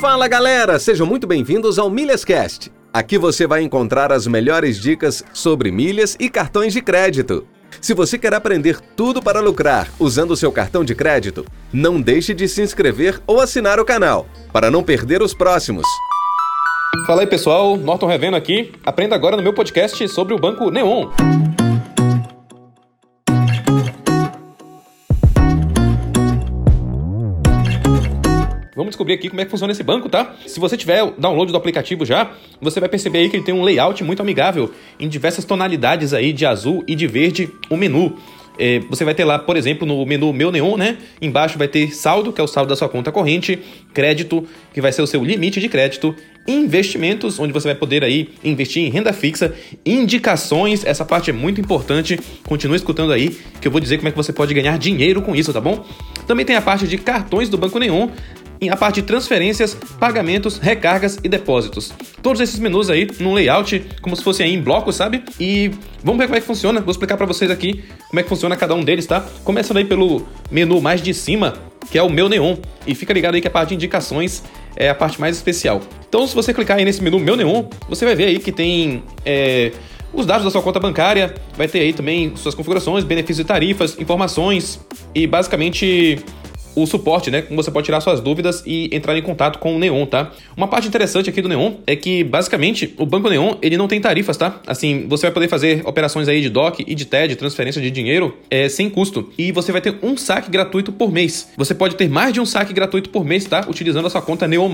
Fala galera, sejam muito bem-vindos ao Milhascast. Aqui você vai encontrar as melhores dicas sobre milhas e cartões de crédito. Se você quer aprender tudo para lucrar usando o seu cartão de crédito, não deixe de se inscrever ou assinar o canal, para não perder os próximos. Fala aí pessoal, Norton Revendo aqui. Aprenda agora no meu podcast sobre o Banco Neon. Vamos descobrir aqui como é que funciona esse banco, tá? Se você tiver o download do aplicativo já, você vai perceber aí que ele tem um layout muito amigável em diversas tonalidades aí de azul e de verde o menu. É, você vai ter lá, por exemplo, no menu Meu Neon, né? Embaixo vai ter saldo, que é o saldo da sua conta corrente, crédito, que vai ser o seu limite de crédito, investimentos, onde você vai poder aí investir em renda fixa, indicações, essa parte é muito importante. Continue escutando aí, que eu vou dizer como é que você pode ganhar dinheiro com isso, tá bom? Também tem a parte de cartões do Banco Neon, a parte de transferências, pagamentos, recargas e depósitos. Todos esses menus aí num layout como se fosse aí em blocos, sabe? E vamos ver como é que funciona. Vou explicar para vocês aqui como é que funciona cada um deles, tá? Começando aí pelo menu mais de cima, que é o meu neon. E fica ligado aí que a parte de indicações é a parte mais especial. Então, se você clicar aí nesse menu meu neon, você vai ver aí que tem é, os dados da sua conta bancária, vai ter aí também suas configurações, benefícios e tarifas, informações e basicamente o suporte, né? Como você pode tirar suas dúvidas e entrar em contato com o Neon, tá? Uma parte interessante aqui do Neon é que, basicamente, o Banco Neon, ele não tem tarifas, tá? Assim, você vai poder fazer operações aí de DOC e de TED, transferência de dinheiro, é, sem custo. E você vai ter um saque gratuito por mês. Você pode ter mais de um saque gratuito por mês, tá? Utilizando a sua conta Neon+.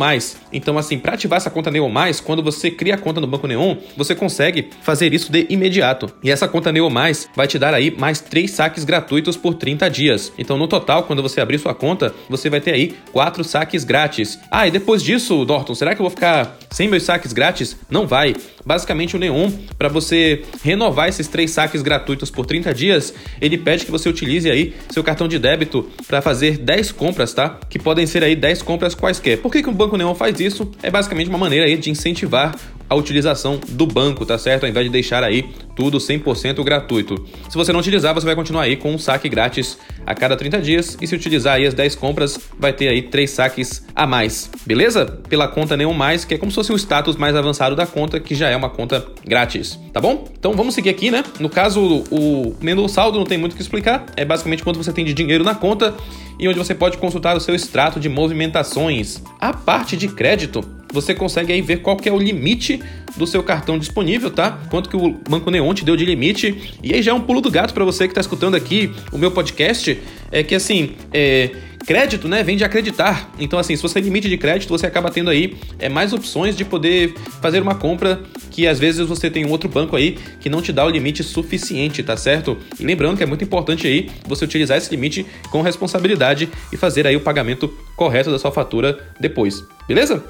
Então, assim, para ativar essa conta Neon+, quando você cria a conta no Banco Neon, você consegue fazer isso de imediato. E essa conta Neon+, vai te dar aí mais três saques gratuitos por 30 dias. Então, no total, quando você abrir sua conta, conta, você vai ter aí quatro saques grátis. Ah, e depois disso, Norton, será que eu vou ficar sem meus saques grátis? Não vai. Basicamente, o Neon, para você renovar esses três saques gratuitos por 30 dias, ele pede que você utilize aí seu cartão de débito para fazer 10 compras, tá? Que podem ser aí 10 compras quaisquer. Por que, que o Banco Neon faz isso? É basicamente uma maneira aí de incentivar a utilização do banco, tá certo? Ao invés de deixar aí tudo 100% gratuito. Se você não utilizar, você vai continuar aí com um saque grátis a cada 30 dias e se utilizar aí as 10 compras, vai ter aí 3 saques a mais, beleza? Pela conta Neon Mais, que é como se fosse um status mais avançado da conta, que já é uma conta grátis, tá bom? Então vamos seguir aqui, né? No caso, o menu saldo não tem muito o que explicar, é basicamente quanto você tem de dinheiro na conta e onde você pode consultar o seu extrato de movimentações. A parte de crédito, você consegue aí ver qual é o limite do seu cartão disponível, tá? Quanto que o Banco Neon te deu de limite. E aí já é um pulo do gato para você que está escutando aqui o meu podcast, é que assim, é, crédito, né, vem de acreditar. Então assim, se você tem limite de crédito, você acaba tendo aí é, mais opções de poder fazer uma compra que às vezes você tem um outro banco aí que não te dá o limite suficiente, tá certo? E lembrando que é muito importante aí você utilizar esse limite com responsabilidade e fazer aí o pagamento correto da sua fatura depois. Beleza?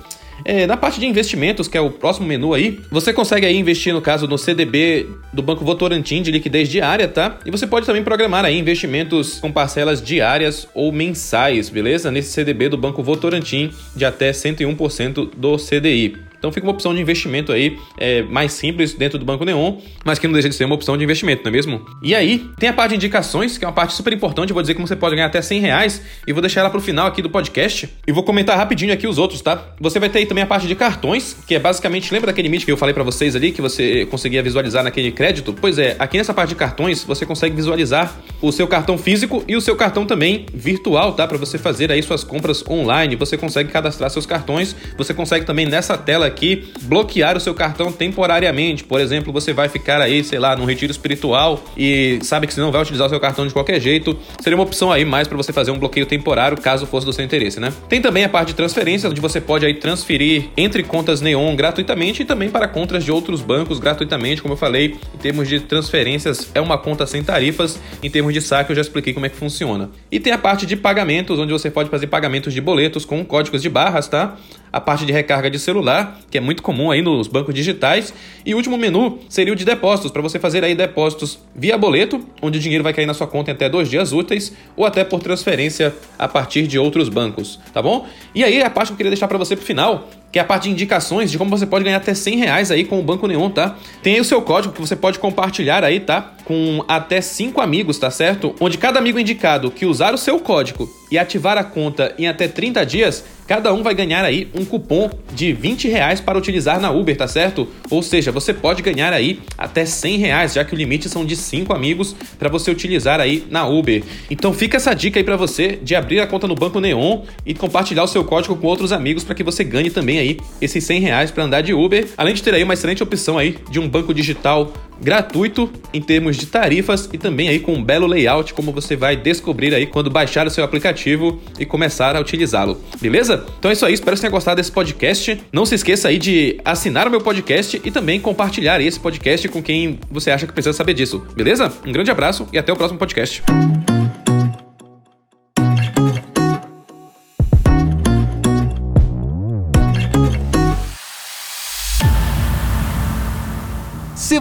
É, na parte de investimentos, que é o próximo menu aí, você consegue aí investir, no caso, no CDB do Banco Votorantim de liquidez diária, tá? E você pode também programar aí investimentos com parcelas diárias ou mensais, beleza? Nesse CDB do Banco Votorantim de até 101% do CDI. Então fica uma opção de investimento aí é, mais simples dentro do Banco Neon, mas que não deixa de ser uma opção de investimento, não é mesmo? E aí, tem a parte de indicações, que é uma parte super importante. Eu vou dizer como você pode ganhar até 100 reais e vou deixar ela pro final aqui do podcast. E vou comentar rapidinho aqui os outros, tá? Você vai ter aí também a parte de cartões, que é basicamente, lembra daquele limite que eu falei para vocês ali, que você conseguia visualizar naquele crédito? Pois é, aqui nessa parte de cartões, você consegue visualizar o seu cartão físico e o seu cartão também virtual, tá? Para você fazer aí suas compras online. Você consegue cadastrar seus cartões, você consegue também nessa tela aqui bloquear o seu cartão temporariamente. Por exemplo, você vai ficar aí, sei lá, num retiro espiritual e sabe que você não vai utilizar o seu cartão de qualquer jeito. Seria uma opção aí mais para você fazer um bloqueio temporário, caso fosse do seu interesse, né? Tem também a parte de transferência, onde você pode aí transferir entre contas Neon gratuitamente e também para contas de outros bancos gratuitamente, como eu falei. Em termos de transferências, é uma conta sem tarifas. Em termos de saque, eu já expliquei como é que funciona. E tem a parte de pagamentos, onde você pode fazer pagamentos de boletos com códigos de barras, tá? A parte de recarga de celular, que é muito comum aí nos bancos digitais. E o último menu seria o de depósitos, para você fazer aí depósitos via boleto, onde o dinheiro vai cair na sua conta em até dois dias úteis, ou até por transferência a partir de outros bancos, tá bom? E aí a parte que eu queria deixar para você pro final que é a parte de indicações de como você pode ganhar até 100 reais aí com o Banco Neon, tá? Tem aí o seu código que você pode compartilhar aí, tá? Com até 5 amigos, tá certo? Onde cada amigo indicado que usar o seu código e ativar a conta em até 30 dias, cada um vai ganhar aí um cupom de 20 reais para utilizar na Uber, tá certo? Ou seja, você pode ganhar aí até 100 reais, já que o limite são de 5 amigos para você utilizar aí na Uber. Então fica essa dica aí para você de abrir a conta no Banco Neon e compartilhar o seu código com outros amigos para que você ganhe também aí esses 100 reais para andar de Uber, além de ter aí uma excelente opção aí de um banco digital gratuito em termos de tarifas e também aí com um belo layout, como você vai descobrir aí quando baixar o seu aplicativo e começar a utilizá-lo. Beleza? Então é isso aí, espero que você tenha gostado desse podcast. Não se esqueça aí de assinar o meu podcast e também compartilhar esse podcast com quem você acha que precisa saber disso. Beleza? Um grande abraço e até o próximo podcast.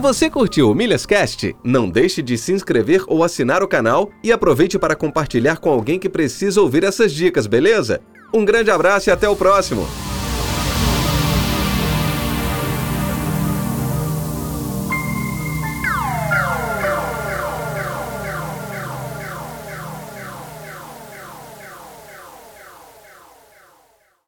Você curtiu o Milhascast, não deixe de se inscrever ou assinar o canal e aproveite para compartilhar com alguém que precisa ouvir essas dicas, beleza? Um grande abraço e até o próximo!